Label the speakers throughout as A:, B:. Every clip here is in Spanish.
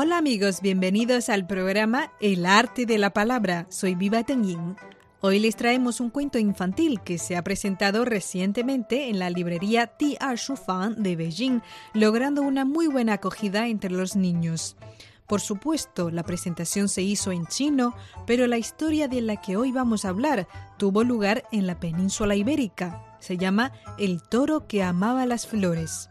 A: Hola amigos, bienvenidos al programa El arte de la palabra. Soy Viva Tenyin. Hoy les traemos un cuento infantil que se ha presentado recientemente en la librería T.R. Shufan de Beijing, logrando una muy buena acogida entre los niños. Por supuesto, la presentación se hizo en chino, pero la historia de la que hoy vamos a hablar tuvo lugar en la península ibérica. Se llama El toro que amaba las flores.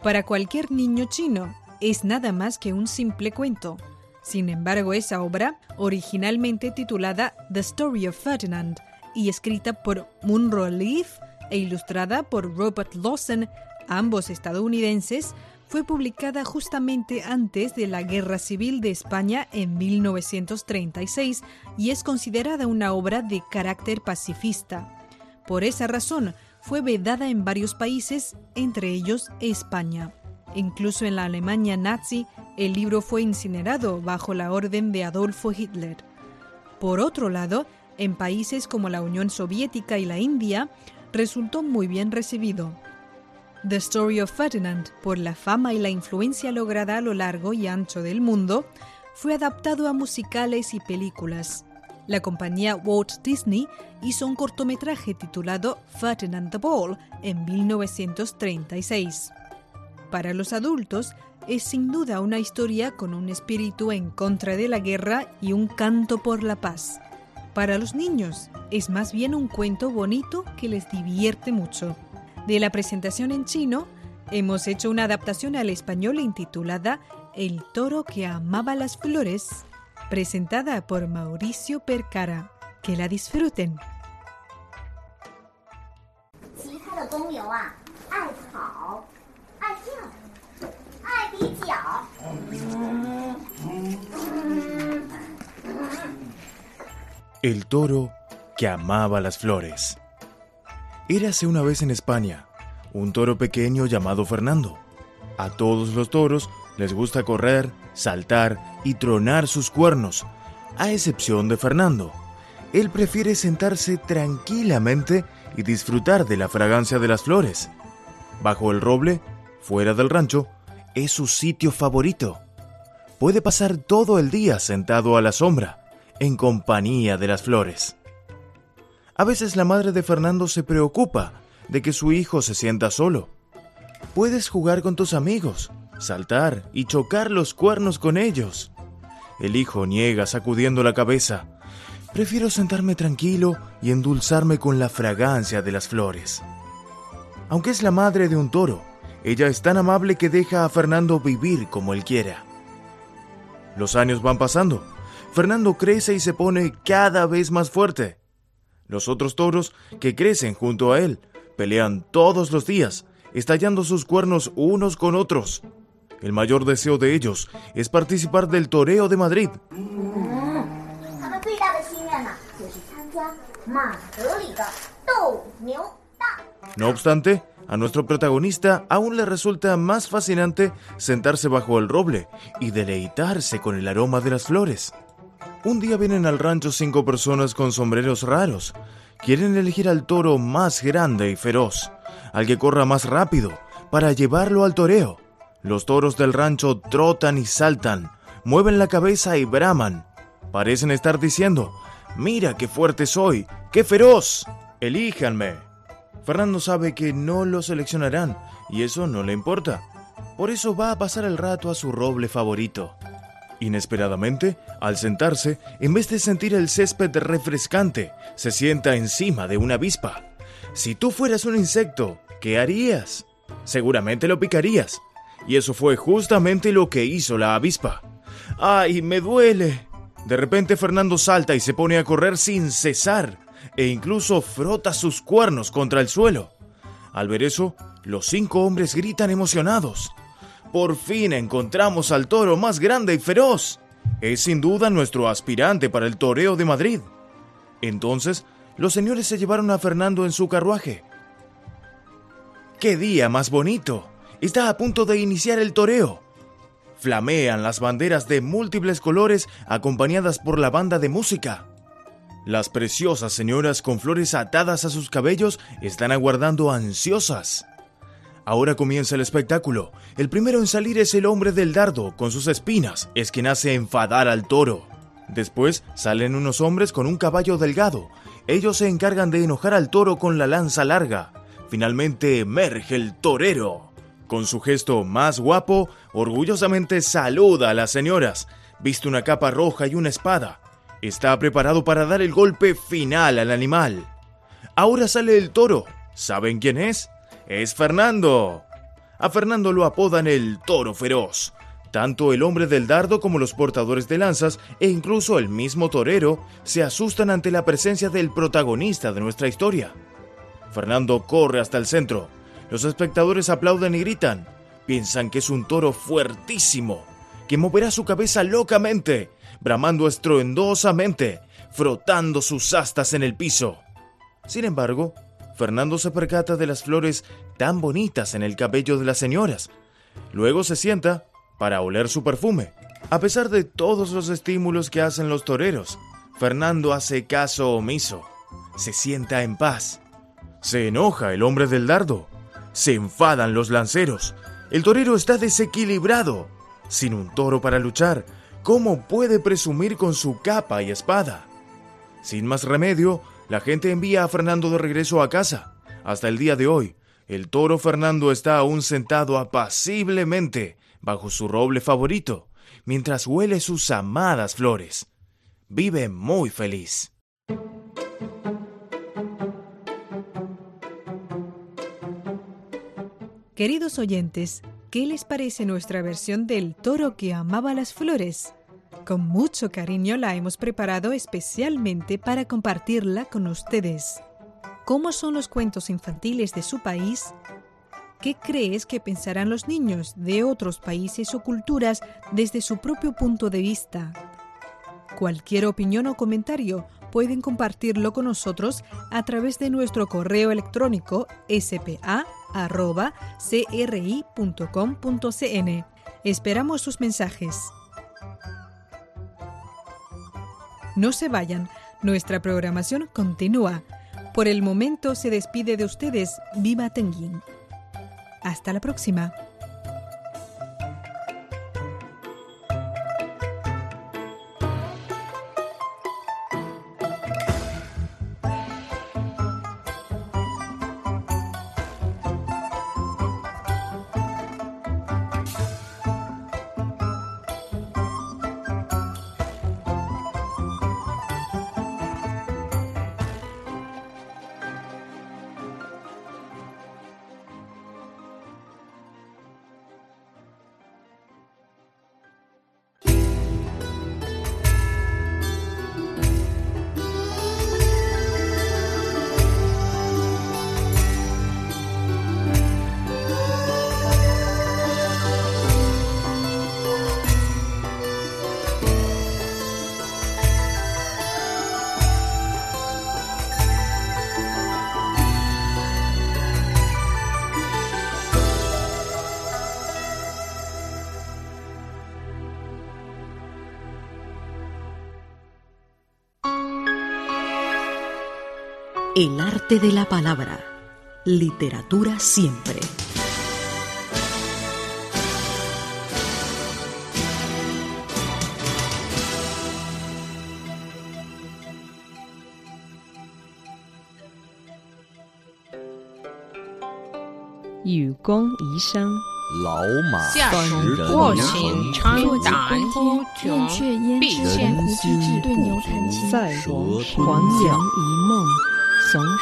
A: Para cualquier niño chino, es nada más que un simple cuento. Sin embargo, esa obra, originalmente titulada The Story of Ferdinand y escrita por Munro Leaf e ilustrada por Robert Lawson, ambos estadounidenses, fue publicada justamente antes de la Guerra Civil de España en 1936 y es considerada una obra de carácter pacifista. Por esa razón, fue vedada en varios países, entre ellos España. Incluso en la Alemania nazi, el libro fue incinerado bajo la orden de Adolfo Hitler. Por otro lado, en países como la Unión Soviética y la India, resultó muy bien recibido. The Story of Ferdinand, por la fama y la influencia lograda a lo largo y ancho del mundo, fue adaptado a musicales y películas. La compañía Walt Disney hizo un cortometraje titulado Ferdinand the Ball en 1936. Para los adultos, es sin duda una historia con un espíritu en contra de la guerra y un canto por la paz. Para los niños, es más bien un cuento bonito que les divierte mucho. De la presentación en chino, hemos hecho una adaptación al español intitulada El toro que amaba las flores, presentada por Mauricio Percara. Que la disfruten.
B: El toro que amaba las flores. Érase una vez en España un toro pequeño llamado Fernando. A todos los toros les gusta correr, saltar y tronar sus cuernos, a excepción de Fernando. Él prefiere sentarse tranquilamente y disfrutar de la fragancia de las flores. Bajo el roble, fuera del rancho, es su sitio favorito. Puede pasar todo el día sentado a la sombra, en compañía de las flores. A veces la madre de Fernando se preocupa de que su hijo se sienta solo. Puedes jugar con tus amigos, saltar y chocar los cuernos con ellos. El hijo niega sacudiendo la cabeza. Prefiero sentarme tranquilo y endulzarme con la fragancia de las flores. Aunque es la madre de un toro, ella es tan amable que deja a Fernando vivir como él quiera. Los años van pasando. Fernando crece y se pone cada vez más fuerte. Los otros toros, que crecen junto a él, pelean todos los días, estallando sus cuernos unos con otros. El mayor deseo de ellos es participar del Toreo de Madrid. No obstante, a nuestro protagonista aún le resulta más fascinante sentarse bajo el roble y deleitarse con el aroma de las flores. Un día vienen al rancho cinco personas con sombreros raros. Quieren elegir al toro más grande y feroz, al que corra más rápido, para llevarlo al toreo. Los toros del rancho trotan y saltan, mueven la cabeza y braman. Parecen estar diciendo, mira qué fuerte soy, qué feroz, elíjanme. Fernando sabe que no lo seleccionarán y eso no le importa. Por eso va a pasar el rato a su roble favorito. Inesperadamente, al sentarse, en vez de sentir el césped refrescante, se sienta encima de una avispa. Si tú fueras un insecto, ¿qué harías? Seguramente lo picarías. Y eso fue justamente lo que hizo la avispa. ¡Ay, me duele! De repente Fernando salta y se pone a correr sin cesar. e incluso frota sus cuernos contra el suelo. Al ver eso, los cinco hombres gritan emocionados. Por fin encontramos al toro más grande y feroz. Es sin duda nuestro aspirante para el toreo de Madrid. Entonces, los señores se llevaron a Fernando en su carruaje. ¡Qué día más bonito! Está a punto de iniciar el toreo. Flamean las banderas de múltiples colores acompañadas por la banda de música. Las preciosas señoras con flores atadas a sus cabellos están aguardando ansiosas. Ahora comienza el espectáculo. El primero en salir es el hombre del dardo, con sus espinas, es quien hace enfadar al toro. Después salen unos hombres con un caballo delgado. Ellos se encargan de enojar al toro con la lanza larga. Finalmente emerge el torero. Con su gesto más guapo, orgullosamente saluda a las señoras. Viste una capa roja y una espada. Está preparado para dar el golpe final al animal. Ahora sale el toro. ¿Saben quién es? Es Fernando. A Fernando lo apodan el toro feroz. Tanto el hombre del dardo como los portadores de lanzas e incluso el mismo torero se asustan ante la presencia del protagonista de nuestra historia. Fernando corre hasta el centro. Los espectadores aplauden y gritan. Piensan que es un toro fuertísimo, que moverá su cabeza locamente, bramando estruendosamente, frotando sus astas en el piso. Sin embargo, Fernando se percata de las flores tan bonitas en el cabello de las señoras. Luego se sienta para oler su perfume. A pesar de todos los estímulos que hacen los toreros, Fernando hace caso omiso. Se sienta en paz. Se enoja el hombre del dardo. Se enfadan los lanceros. El torero está desequilibrado. Sin un toro para luchar, ¿cómo puede presumir con su capa y espada? Sin más remedio, la gente envía a Fernando de regreso a casa. Hasta el día de hoy, el toro Fernando está aún sentado apaciblemente bajo su roble favorito, mientras huele sus amadas flores. Vive muy feliz.
A: Queridos oyentes, ¿qué les parece nuestra versión del toro que amaba las flores? Con mucho cariño la hemos preparado especialmente para compartirla con ustedes. ¿Cómo son los cuentos infantiles de su país? ¿Qué crees que pensarán los niños de otros países o culturas desde su propio punto de vista? Cualquier opinión o comentario pueden compartirlo con nosotros a través de nuestro correo electrónico spa.cri.com.cn. Esperamos sus mensajes. No se vayan, nuestra programación continúa. Por el momento se despide de ustedes Viva Tenguín. Hasta la próxima.
C: El arte de la palabra. Literatura siempre.
D: Yu Gong Yi Shang. Lao Ma sống.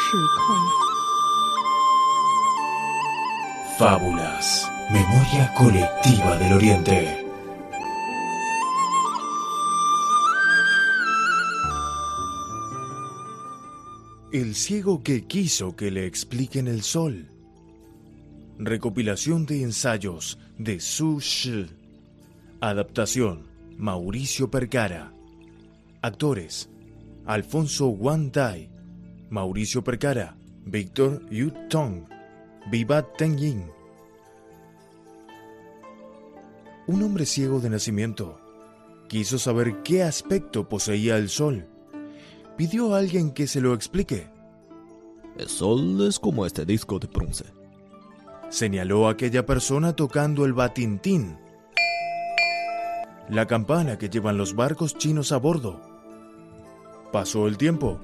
B: Fábulas, memoria colectiva del Oriente. El ciego que quiso que le expliquen el sol. Recopilación de ensayos de Su Shi. Adaptación Mauricio Percara. Actores Alfonso Wang Tai, Mauricio Percara, Víctor Yu Tong, Vivat Teng Yin. Un hombre ciego de nacimiento quiso saber qué aspecto poseía el sol. Pidió a alguien que se lo explique.
E: El sol es como este disco de bronce.
B: Señaló a aquella persona tocando el batintín, la campana que llevan los barcos chinos a bordo. Pasó el tiempo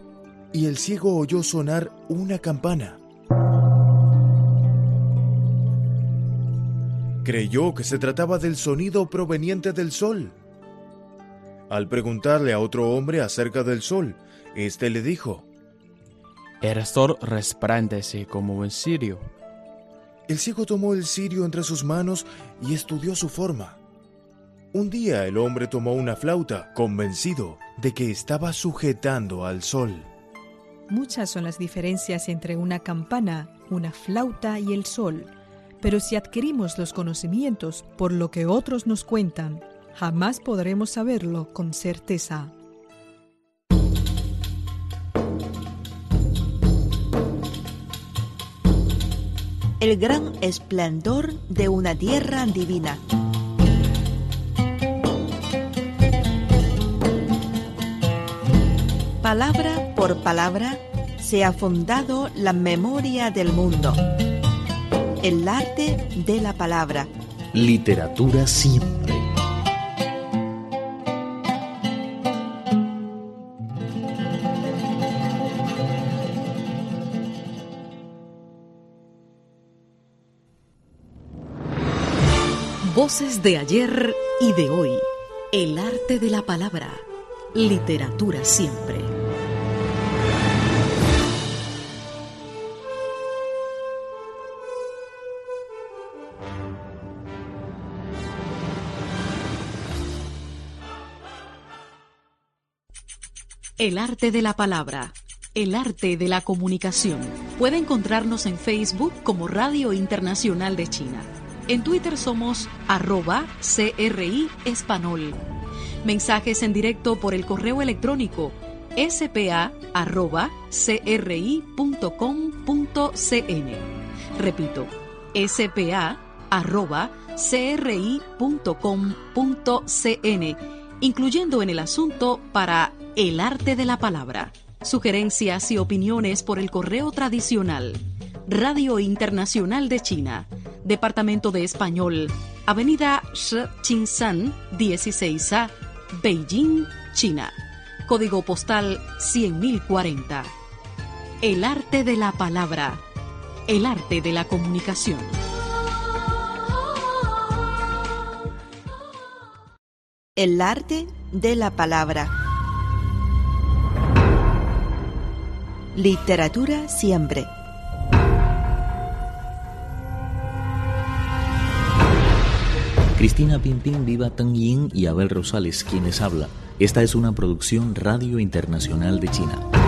B: y el ciego oyó sonar una campana. Creyó que se trataba del sonido proveniente del sol. Al preguntarle a otro hombre acerca del sol, éste le dijo,
F: El sol resplandece como un cirio.
B: El ciego tomó el cirio entre sus manos y estudió su forma. Un día el hombre tomó una flauta, convencido de que estaba sujetando al sol.
A: Muchas son las diferencias entre una campana, una flauta y el sol, pero si adquirimos los conocimientos por lo que otros nos cuentan, jamás podremos saberlo con certeza.
G: El gran esplendor de una tierra divina. Palabra por palabra se ha fundado la memoria del mundo. El arte de la palabra.
H: Literatura siempre.
C: Voces de ayer y de hoy. El arte de la palabra. Literatura siempre. El arte de la palabra. El arte de la comunicación. Puede encontrarnos en Facebook como Radio Internacional de China. En Twitter somos arroba CRI. Mensajes en directo por el correo electrónico spa.cri.com.cn. Repito, spa.cri.com.cn, incluyendo en el asunto para el arte de la palabra. Sugerencias y opiniones por el correo tradicional. Radio Internacional de China, Departamento de Español, Avenida Shi 16A, Beijing, China. Código postal 100.040. El arte de la palabra. El arte de la comunicación.
G: El arte de la palabra. Literatura siempre.
H: Cristina Pimpín, Viva Teng Yin y Abel Rosales, quienes habla. Esta es una producción Radio Internacional de China.